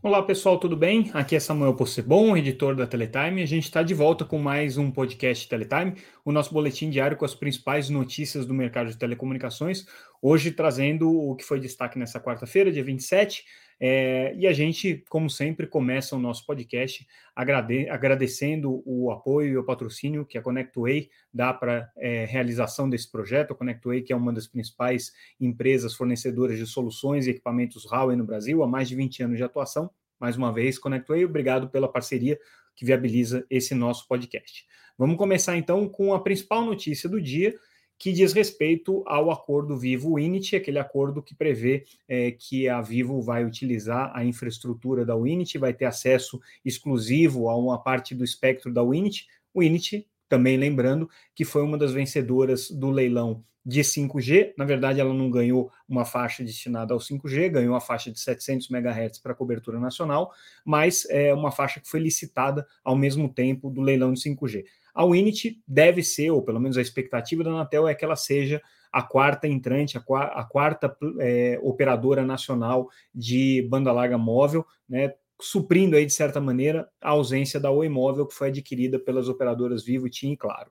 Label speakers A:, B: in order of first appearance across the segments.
A: Olá pessoal, tudo bem? Aqui é Samuel Possebon, editor da Teletime. A gente está de volta com mais um podcast Teletime, o nosso boletim diário com as principais notícias do mercado de telecomunicações. Hoje trazendo o que foi destaque nessa quarta-feira, dia 27. É, e a gente, como sempre, começa o nosso podcast agrade agradecendo o apoio e o patrocínio que a ConnectWay dá para é, realização desse projeto. A ConnectWay, que é uma das principais empresas fornecedoras de soluções e equipamentos Huawei no Brasil, há mais de 20 anos de atuação. Mais uma vez, ConnectWay, obrigado pela parceria que viabiliza esse nosso podcast. Vamos começar então com a principal notícia do dia, que diz respeito ao acordo Vivo Unity, aquele acordo que prevê é, que a Vivo vai utilizar a infraestrutura da Unity, vai ter acesso exclusivo a uma parte do espectro da Unity. O Unity, também lembrando, que foi uma das vencedoras do leilão de 5G. Na verdade, ela não ganhou uma faixa destinada ao 5G, ganhou a faixa de 700 MHz para cobertura nacional, mas é uma faixa que foi licitada ao mesmo tempo do leilão de 5G. A Unity deve ser, ou pelo menos a expectativa da Anatel é que ela seja a quarta entrante, a, a quarta é, operadora nacional de banda larga móvel, né, suprindo aí, de certa maneira, a ausência da Oi Móvel, que foi adquirida pelas operadoras Vivo, TIM e Claro.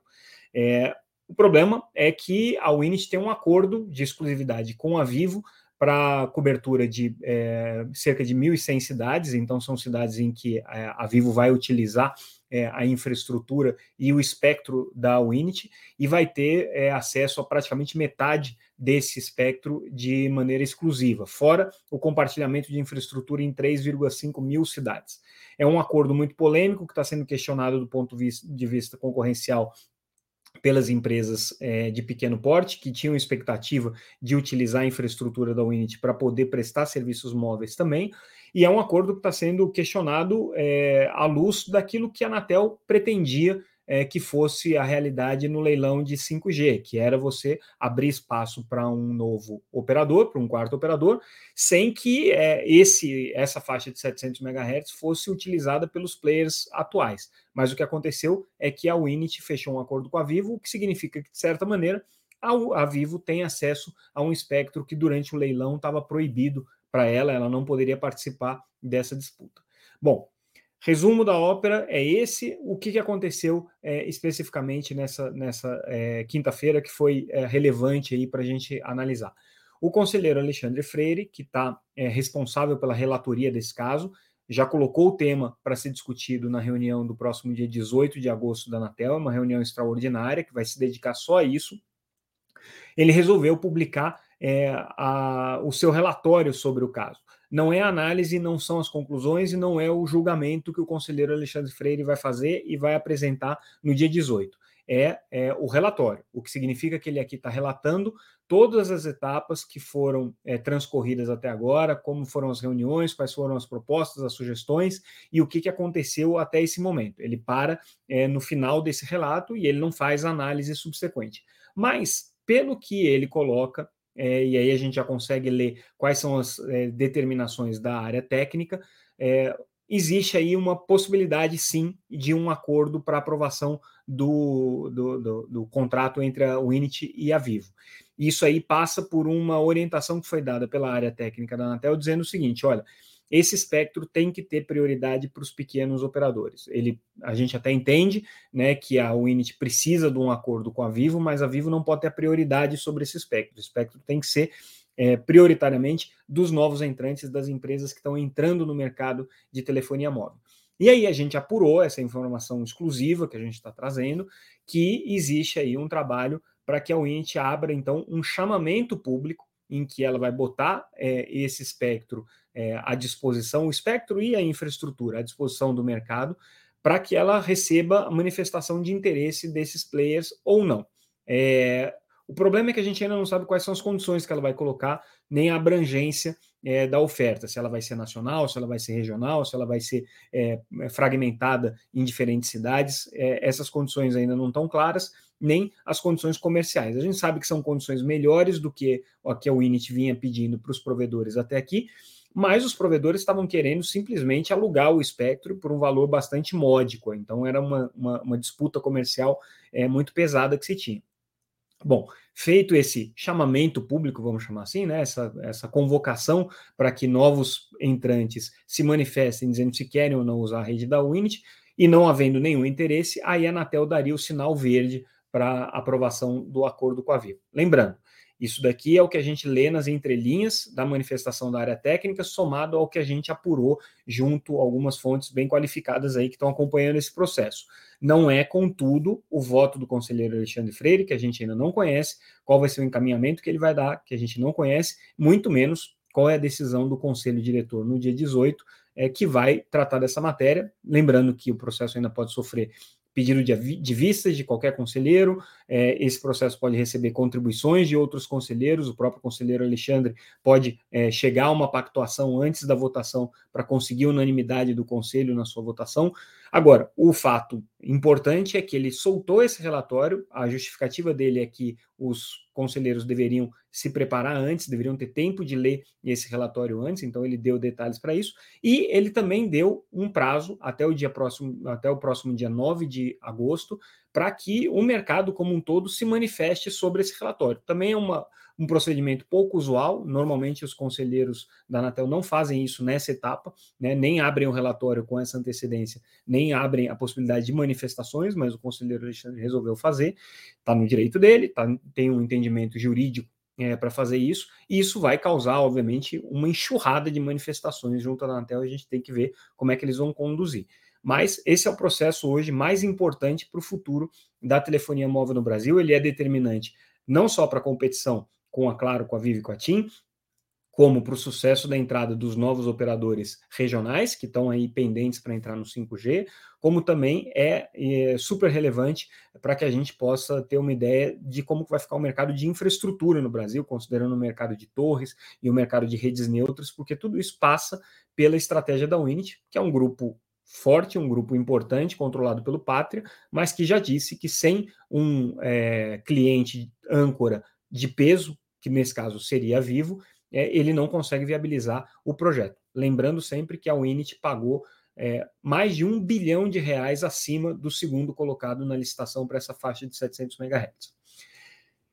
A: É, o problema é que a Unity tem um acordo de exclusividade com a Vivo para cobertura de é, cerca de 1.100 cidades, então são cidades em que a, a Vivo vai utilizar é, a infraestrutura e o espectro da Unity e vai ter é, acesso a praticamente metade desse espectro de maneira exclusiva, fora o compartilhamento de infraestrutura em 3,5 mil cidades. É um acordo muito polêmico que está sendo questionado do ponto de vista concorrencial pelas empresas é, de pequeno porte que tinham expectativa de utilizar a infraestrutura da Unity para poder prestar serviços móveis também, e é um acordo que está sendo questionado é, à luz daquilo que a Anatel pretendia é, que fosse a realidade no leilão de 5G, que era você abrir espaço para um novo operador, para um quarto operador, sem que é, esse essa faixa de 700 MHz fosse utilizada pelos players atuais. Mas o que aconteceu é que a Winit fechou um acordo com a Vivo, o que significa que, de certa maneira, a, a Vivo tem acesso a um espectro que durante o leilão estava proibido para ela, ela não poderia participar dessa disputa. Bom, resumo da ópera é esse. O que, que aconteceu é, especificamente nessa, nessa é, quinta-feira que foi é, relevante aí para a gente analisar? O conselheiro Alexandre Freire, que está é, responsável pela relatoria desse caso, já colocou o tema para ser discutido na reunião do próximo dia 18 de agosto da Anatel, uma reunião extraordinária que vai se dedicar só a isso. Ele resolveu publicar é, a, o seu relatório sobre o caso. Não é análise, não são as conclusões e não é o julgamento que o conselheiro Alexandre Freire vai fazer e vai apresentar no dia 18. É, é o relatório, o que significa que ele aqui está relatando todas as etapas que foram é, transcorridas até agora, como foram as reuniões, quais foram as propostas, as sugestões e o que, que aconteceu até esse momento. Ele para é, no final desse relato e ele não faz análise subsequente. Mas, pelo que ele coloca, é, e aí a gente já consegue ler quais são as é, determinações da área técnica. É, existe aí uma possibilidade, sim, de um acordo para aprovação do, do, do, do, contrato entre a Unity e a Vivo. Isso aí passa por uma orientação que foi dada pela área técnica da Anatel, dizendo o seguinte: olha, esse espectro tem que ter prioridade para os pequenos operadores. Ele, a gente até entende né, que a Winit precisa de um acordo com a Vivo, mas a Vivo não pode ter prioridade sobre esse espectro. O espectro tem que ser é, prioritariamente dos novos entrantes, das empresas que estão entrando no mercado de telefonia móvel. E aí a gente apurou essa informação exclusiva que a gente está trazendo, que existe aí um trabalho para que a Winit abra, então, um chamamento público em que ela vai botar é, esse espectro é, à disposição, o espectro e a infraestrutura à disposição do mercado, para que ela receba a manifestação de interesse desses players ou não. É, o problema é que a gente ainda não sabe quais são as condições que ela vai colocar, nem a abrangência é, da oferta, se ela vai ser nacional, se ela vai ser regional, se ela vai ser é, fragmentada em diferentes cidades. É, essas condições ainda não estão claras, nem as condições comerciais. A gente sabe que são condições melhores do que o que a Winit vinha pedindo para os provedores até aqui, mas os provedores estavam querendo simplesmente alugar o espectro por um valor bastante módico. Então era uma, uma, uma disputa comercial é, muito pesada que se tinha. Bom, feito esse chamamento público, vamos chamar assim, né, essa, essa convocação para que novos entrantes se manifestem dizendo se querem ou não usar a rede da Winit, e não havendo nenhum interesse, aí a Anatel daria o sinal verde para aprovação do acordo com a Vivo. Lembrando, isso daqui é o que a gente lê nas entrelinhas da manifestação da área técnica, somado ao que a gente apurou junto a algumas fontes bem qualificadas aí que estão acompanhando esse processo. Não é, contudo, o voto do conselheiro Alexandre Freire, que a gente ainda não conhece, qual vai ser o encaminhamento que ele vai dar, que a gente não conhece, muito menos qual é a decisão do conselho diretor no dia 18, é, que vai tratar dessa matéria. Lembrando que o processo ainda pode sofrer pedido de, de vistas de qualquer conselheiro. É, esse processo pode receber contribuições de outros conselheiros. O próprio conselheiro Alexandre pode é, chegar a uma pactuação antes da votação para conseguir unanimidade do conselho na sua votação. Agora, o fato importante é que ele soltou esse relatório. A justificativa dele é que os conselheiros deveriam se preparar antes, deveriam ter tempo de ler esse relatório antes, então ele deu detalhes para isso, e ele também deu um prazo até o dia próximo, até o próximo dia 9 de agosto, para que o mercado como um todo se manifeste sobre esse relatório. Também é uma, um procedimento pouco usual, normalmente os conselheiros da Anatel não fazem isso nessa etapa, né, nem abrem o relatório com essa antecedência, nem abrem a possibilidade de manifestações, mas o conselheiro Alexandre resolveu fazer, está no direito dele, tá, tem um entendimento jurídico é, para fazer isso, e isso vai causar, obviamente, uma enxurrada de manifestações junto à Anatel, a gente tem que ver como é que eles vão conduzir. Mas esse é o processo hoje mais importante para o futuro da telefonia móvel no Brasil. Ele é determinante não só para a competição com a Claro, com a Vivo e com a TIM, como para o sucesso da entrada dos novos operadores regionais, que estão aí pendentes para entrar no 5G, como também é, é super relevante para que a gente possa ter uma ideia de como vai ficar o mercado de infraestrutura no Brasil, considerando o mercado de torres e o mercado de redes neutras, porque tudo isso passa pela estratégia da Unity, que é um grupo forte, um grupo importante, controlado pelo Pátria, mas que já disse que sem um é, cliente âncora de peso, que nesse caso seria Vivo, é, ele não consegue viabilizar o projeto. Lembrando sempre que a Winit pagou é, mais de um bilhão de reais acima do segundo colocado na licitação para essa faixa de 700 MHz.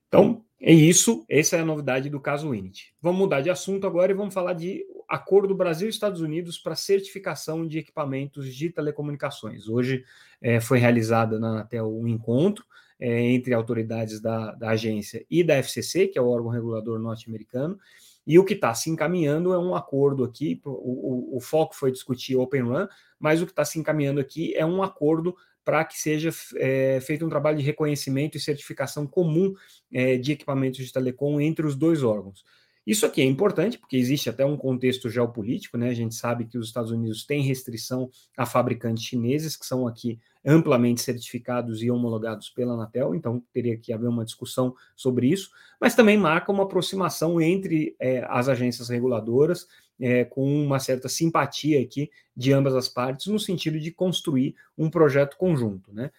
A: Então, é isso. Essa é a novidade do caso Winit. Vamos mudar de assunto agora e vamos falar de acordo Brasil Estados Unidos para certificação de equipamentos de telecomunicações. Hoje é, foi realizada na Anatel um encontro é, entre autoridades da, da agência e da FCC, que é o órgão regulador norte-americano, e o que está se encaminhando é um acordo aqui. O, o, o, foco foi discutir Open Run, mas o que está se encaminhando aqui é um acordo para que seja é, feito um trabalho de reconhecimento e certificação comum é, de equipamentos de telecom entre os dois órgãos. Isso aqui é importante, porque existe até um contexto geopolítico, né? A gente sabe que os Estados Unidos têm restrição a fabricantes chineses, que são aqui amplamente certificados e homologados pela Anatel, então teria que haver uma discussão sobre isso, mas também marca uma aproximação entre é, as agências reguladoras, é, com uma certa simpatia aqui de ambas as partes, no sentido de construir um projeto conjunto, né?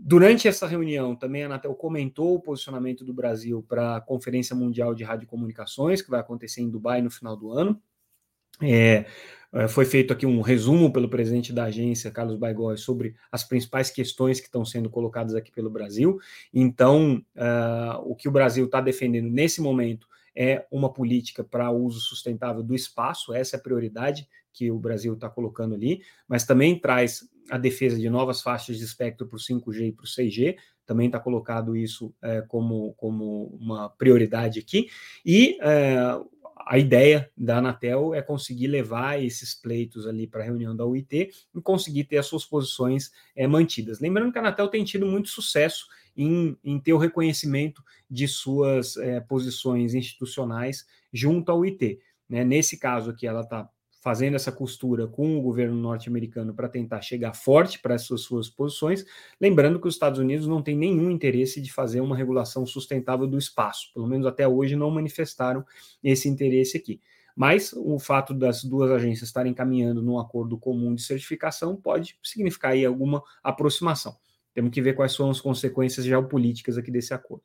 A: Durante essa reunião, também a Anatel comentou o posicionamento do Brasil para a Conferência Mundial de Radiocomunicações, que vai acontecer em Dubai no final do ano. É, foi feito aqui um resumo pelo presidente da agência, Carlos Baigói, sobre as principais questões que estão sendo colocadas aqui pelo Brasil. Então, uh, o que o Brasil está defendendo nesse momento é uma política para uso sustentável do espaço, essa é a prioridade que o Brasil está colocando ali, mas também traz a defesa de novas faixas de espectro para o 5G e para o 6G, também está colocado isso é, como, como uma prioridade aqui, e a ideia da Anatel é conseguir levar esses pleitos ali para a reunião da UIT e conseguir ter as suas posições é, mantidas. Lembrando que a Anatel tem tido muito sucesso em, em ter o reconhecimento de suas é, posições institucionais junto ao IT. Né? Nesse caso aqui, ela está fazendo essa costura com o governo norte-americano para tentar chegar forte para essas suas posições, lembrando que os Estados Unidos não têm nenhum interesse de fazer uma regulação sustentável do espaço, pelo menos até hoje não manifestaram esse interesse aqui. Mas o fato das duas agências estarem caminhando num acordo comum de certificação pode significar aí alguma aproximação. Temos que ver quais são as consequências geopolíticas aqui desse acordo.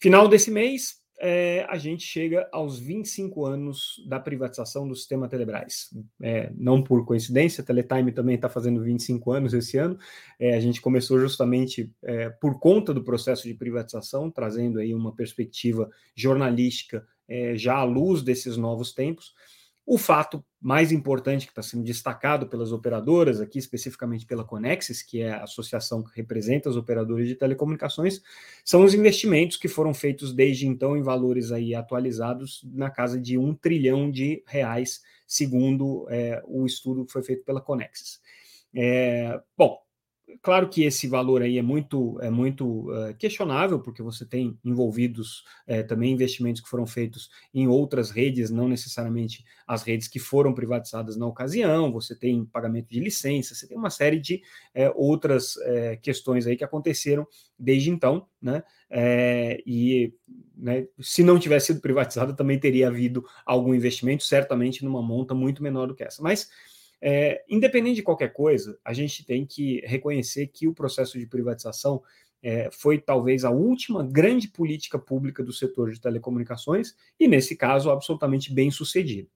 A: Final desse mês, é, a gente chega aos 25 anos da privatização do sistema Telebrás. É, não por coincidência, a Teletime também está fazendo 25 anos esse ano. É, a gente começou justamente é, por conta do processo de privatização, trazendo aí uma perspectiva jornalística é, já à luz desses novos tempos. O fato mais importante que está sendo destacado pelas operadoras, aqui especificamente pela Conexis, que é a associação que representa os operadores de telecomunicações, são os investimentos que foram feitos desde então em valores aí atualizados na casa de um trilhão de reais, segundo é, o estudo que foi feito pela Conexis. É, bom, Claro que esse valor aí é muito, é muito uh, questionável, porque você tem envolvidos uh, também investimentos que foram feitos em outras redes, não necessariamente as redes que foram privatizadas na ocasião, você tem pagamento de licença, você tem uma série de uh, outras questões aí que aconteceram desde então, né? e né, se não tivesse sido privatizada, também teria havido algum investimento, certamente numa monta muito menor do que essa. Mas é, independente de qualquer coisa, a gente tem que reconhecer que o processo de privatização é, foi talvez a última grande política pública do setor de telecomunicações e, nesse caso, absolutamente bem sucedido.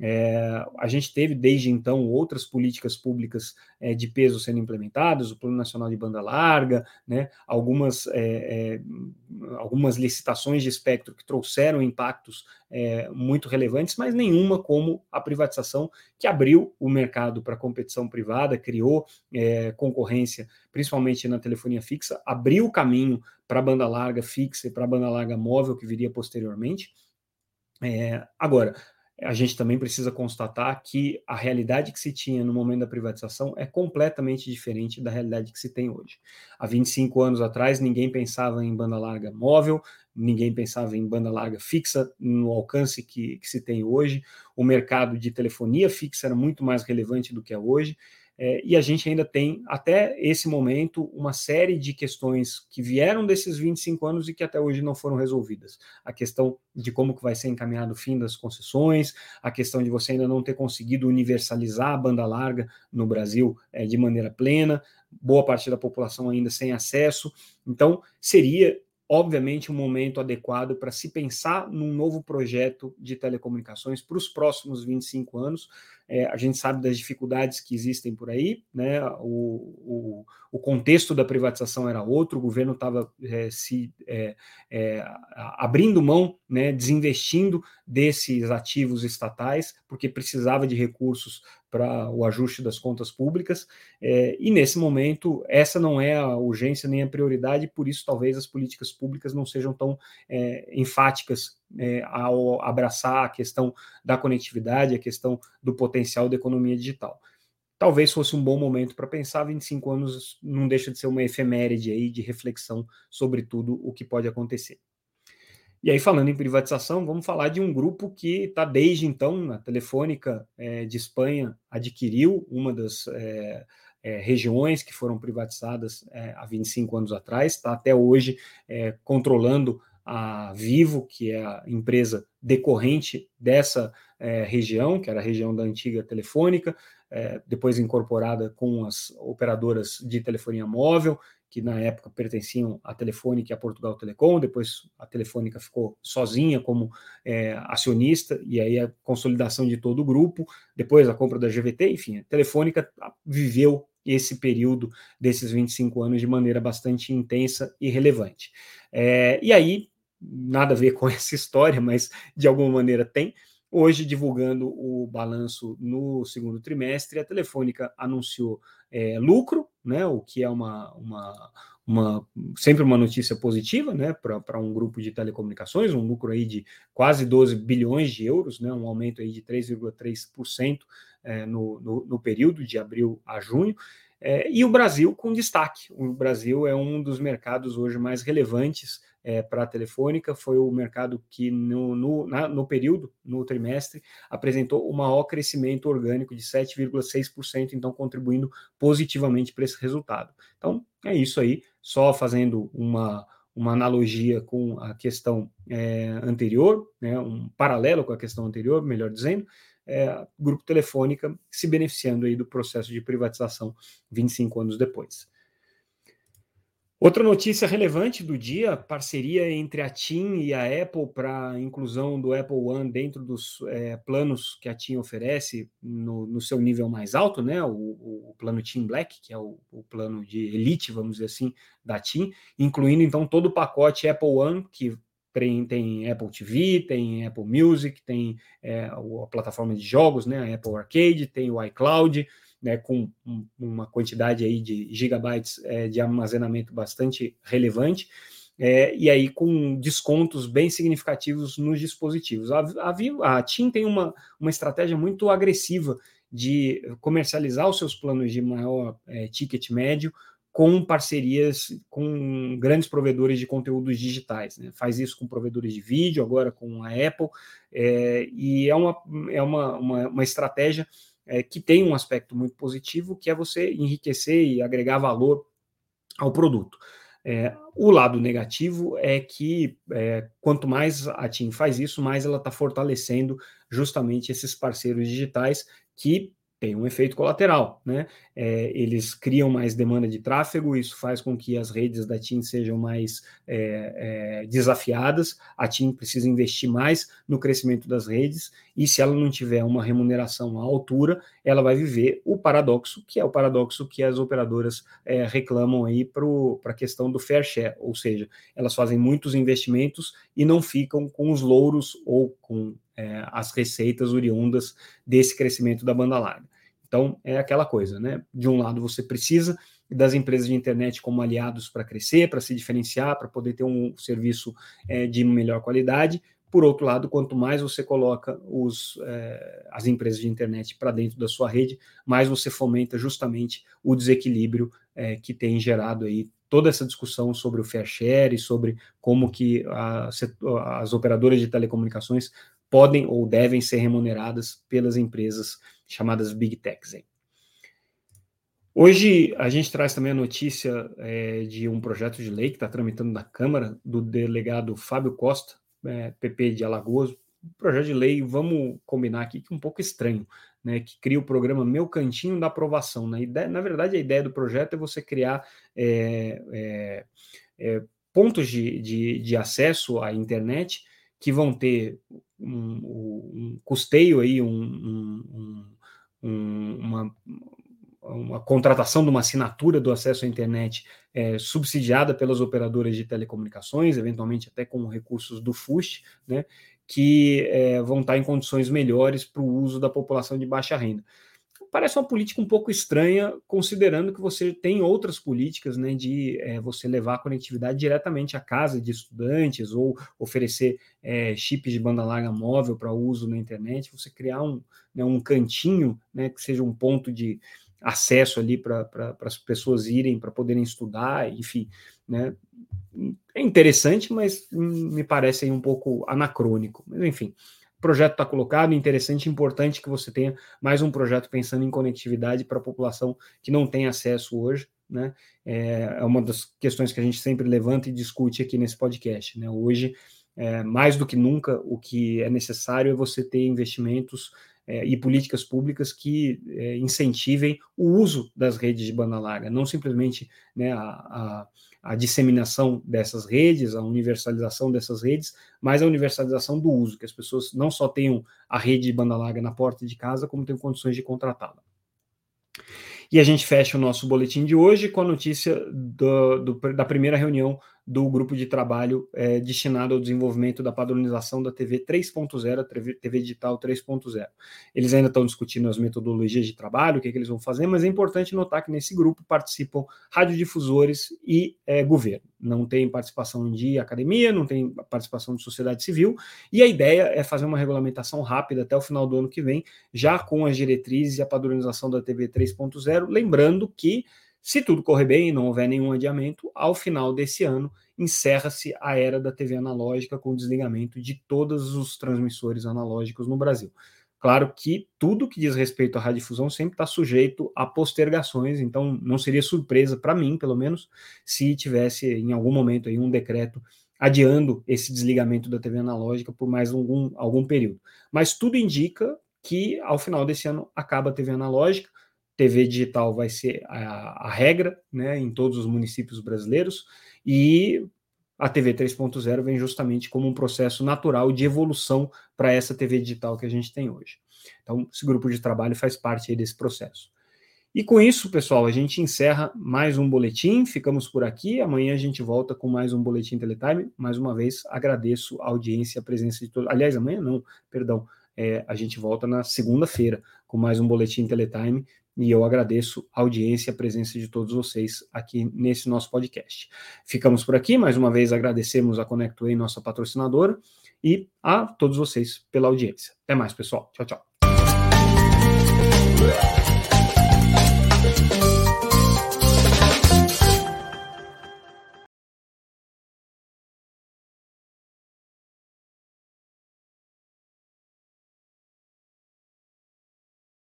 A: É, a gente teve desde então outras políticas públicas é, de peso sendo implementadas, o Plano Nacional de Banda Larga, né, algumas, é, é algumas licitações de espectro que trouxeram impactos é, muito relevantes, mas nenhuma como a privatização, que abriu o mercado para competição privada, criou concorrência, principalmente na telefonia fixa, abriu o caminho para a banda larga fixa e para a banda larga móvel, que viria posteriormente. agora, a gente também precisa constatar que a realidade que se tinha no momento da privatização é completamente diferente da realidade que se tem hoje. Há 25 anos atrás, ninguém pensava em banda larga móvel, ninguém pensava em banda larga fixa no alcance que, que se tem hoje. O mercado de telefonia fixa era muito mais relevante do que é hoje. É, e a gente ainda tem, até esse momento, uma série de questões que vieram desses 25 anos e que até hoje não foram resolvidas. A questão de como que vai ser encaminhado o fim das concessões, a questão de você ainda não ter conseguido universalizar a banda larga no Brasil é, de maneira plena, boa parte da população ainda sem acesso. Então, seria obviamente, um momento adequado para se pensar num novo projeto de telecomunicações para os próximos 25 anos. É, a gente sabe das dificuldades que existem por aí, né? O, o, o contexto da privatização era outro, o governo estava é, se é, é, abrindo mão, né, desinvestindo desses ativos estatais, porque precisava de recursos para o ajuste das contas públicas, é, e nesse momento essa não é a urgência nem a prioridade, por isso talvez as políticas públicas não sejam tão é, enfáticas é, ao abraçar a questão da conectividade, a questão do potencial da economia digital. Talvez fosse um bom momento para pensar, 25 anos não deixa de ser uma efeméride aí de reflexão sobre tudo o que pode acontecer. E aí, falando em privatização, vamos falar de um grupo que está desde então, a Telefônica é, de Espanha adquiriu uma das é, é, regiões que foram privatizadas é, há 25 anos atrás, está até hoje é, controlando a Vivo, que é a empresa decorrente dessa é, região, que era a região da antiga Telefônica, depois incorporada com as operadoras de telefonia móvel, que na época pertenciam à Telefônica e à Portugal Telecom, depois a Telefônica ficou sozinha como é, acionista, e aí a consolidação de todo o grupo, depois a compra da GVT, enfim, a Telefônica viveu esse período desses 25 anos de maneira bastante intensa e relevante. É, e aí, nada a ver com essa história, mas de alguma maneira tem, Hoje, divulgando o balanço no segundo trimestre, a Telefônica anunciou é, lucro, né, o que é uma, uma, uma, sempre uma notícia positiva né, para um grupo de telecomunicações, um lucro aí de quase 12 bilhões de euros, né, um aumento aí de 3,3% é, no, no, no período de abril a junho. É, e o Brasil com destaque. O Brasil é um dos mercados hoje mais relevantes é, para a Telefônica, foi o mercado que no, no, na, no período, no trimestre, apresentou o maior crescimento orgânico de 7,6%, então contribuindo positivamente para esse resultado. Então, é isso aí, só fazendo uma, uma analogia com a questão é, anterior, né, um paralelo com a questão anterior, melhor dizendo, é, Grupo Telefônica se beneficiando aí do processo de privatização 25 anos depois. Outra notícia relevante do dia, parceria entre a TIM e a Apple para inclusão do Apple One dentro dos é, planos que a TIM oferece no, no, seu nível mais alto, né? O, o, plano TIM Black, que é o, o, plano de elite, vamos dizer assim, da TIM, incluindo então todo o pacote Apple One, que tem, tem Apple TV, tem Apple Music, tem é, a plataforma de jogos, né? A Apple Arcade, tem o iCloud, né, com um, uma quantidade aí de gigabytes é, de armazenamento bastante relevante, é, e aí com descontos bem significativos nos dispositivos. A, a, a TIM tem uma, uma estratégia muito agressiva de comercializar os seus planos de maior é, ticket médio com parcerias com grandes provedores de conteúdos digitais. Né? Faz isso com provedores de vídeo, agora com a Apple, é, e é uma, é uma, uma, uma estratégia é, que tem um aspecto muito positivo, que é você enriquecer e agregar valor ao produto. É, o lado negativo é que é, quanto mais a TIM faz isso, mais ela está fortalecendo justamente esses parceiros digitais que tem um efeito colateral, né? É, eles criam mais demanda de tráfego, isso faz com que as redes da TIM sejam mais é, é, desafiadas. A TIM precisa investir mais no crescimento das redes, e se ela não tiver uma remuneração à altura, ela vai viver o paradoxo, que é o paradoxo que as operadoras é, reclamam aí para a questão do fair share, ou seja, elas fazem muitos investimentos e não ficam com os louros ou com é, as receitas oriundas desse crescimento da banda larga. Então, é aquela coisa, né? De um lado, você precisa das empresas de internet como aliados para crescer, para se diferenciar, para poder ter um serviço é, de melhor qualidade. Por outro lado, quanto mais você coloca os, é, as empresas de internet para dentro da sua rede, mais você fomenta justamente o desequilíbrio é, que tem gerado aí toda essa discussão sobre o fair share e sobre como que a, as operadoras de telecomunicações podem ou devem ser remuneradas pelas empresas chamadas Big Techs. Hoje a gente traz também a notícia é, de um projeto de lei que está tramitando na Câmara do delegado Fábio Costa, é, PP de Alagoas. Um projeto de lei, vamos combinar aqui, que é um pouco estranho, né, que cria o programa Meu Cantinho da Aprovação. Na, ideia, na verdade, a ideia do projeto é você criar é, é, é pontos de, de, de acesso à internet que vão ter um, um custeio aí, um, um, uma, uma contratação de uma assinatura do acesso à internet é, subsidiada pelas operadoras de telecomunicações, eventualmente até com recursos do FUST, né, que é, vão estar em condições melhores para o uso da população de baixa renda parece uma política um pouco estranha, considerando que você tem outras políticas né, de é, você levar a conectividade diretamente à casa de estudantes ou oferecer é, chips de banda larga móvel para uso na internet, você criar um, né, um cantinho né, que seja um ponto de acesso ali para as pessoas irem para poderem estudar, enfim, né? É interessante, mas me parece um pouco anacrônico. Mas enfim, o projeto está colocado, interessante, importante que você tenha mais um projeto pensando em conectividade para a população que não tem acesso hoje, né? É, é uma das questões que a gente sempre levanta e discute aqui nesse podcast, né? Hoje, é, mais do que nunca, o que é necessário é você ter investimentos é, e políticas públicas que é, incentivem o uso das redes de banda larga, não simplesmente né, a, a a disseminação dessas redes, a universalização dessas redes, mas a universalização do uso, que as pessoas não só tenham a rede de banda larga na porta de casa, como tenham condições de contratá-la. E a gente fecha o nosso boletim de hoje com a notícia do, do, da primeira reunião do grupo de trabalho é, destinado ao desenvolvimento da padronização da TV 3.0, TV, TV digital 3.0. Eles ainda estão discutindo as metodologias de trabalho, o que, é que, eles vão fazer, mas é importante notar que nesse grupo participam radiodifusores e é, governo. Não tem participação de academia, não tem participação de sociedade civil, e a ideia é fazer uma regulamentação rápida até o final do ano que vem, já com as diretrizes e a padronização da TV 3.0, lembrando que se tudo correr bem e não houver nenhum adiamento, ao final desse ano encerra-se a era da TV analógica com o desligamento de todos os transmissores analógicos no Brasil. Claro que tudo que diz respeito à radiodifusão sempre está sujeito a postergações, então não seria surpresa para mim, pelo menos, se tivesse em algum momento aí um decreto adiando esse desligamento da TV analógica por mais algum, algum período. Mas tudo indica que ao final desse ano acaba a TV analógica, TV digital vai ser a, a regra né, em todos os municípios brasileiros e a TV 3.0 vem justamente como um processo natural de evolução para essa TV digital que a gente tem hoje. Então, esse grupo de trabalho faz parte desse processo. E com isso, pessoal, a gente encerra mais um boletim. Ficamos por aqui. Amanhã a gente volta com mais um boletim Teletime. Mais uma vez, agradeço a audiência, a presença de todos. Aliás, amanhã não, perdão. É, a gente volta na segunda-feira com mais um boletim Teletime. E eu agradeço a audiência e a presença de todos vocês aqui nesse nosso podcast. Ficamos por aqui. Mais uma vez, agradecemos a ConnectWay, nossa patrocinadora, e a todos vocês pela audiência. Até mais, pessoal. Tchau, tchau.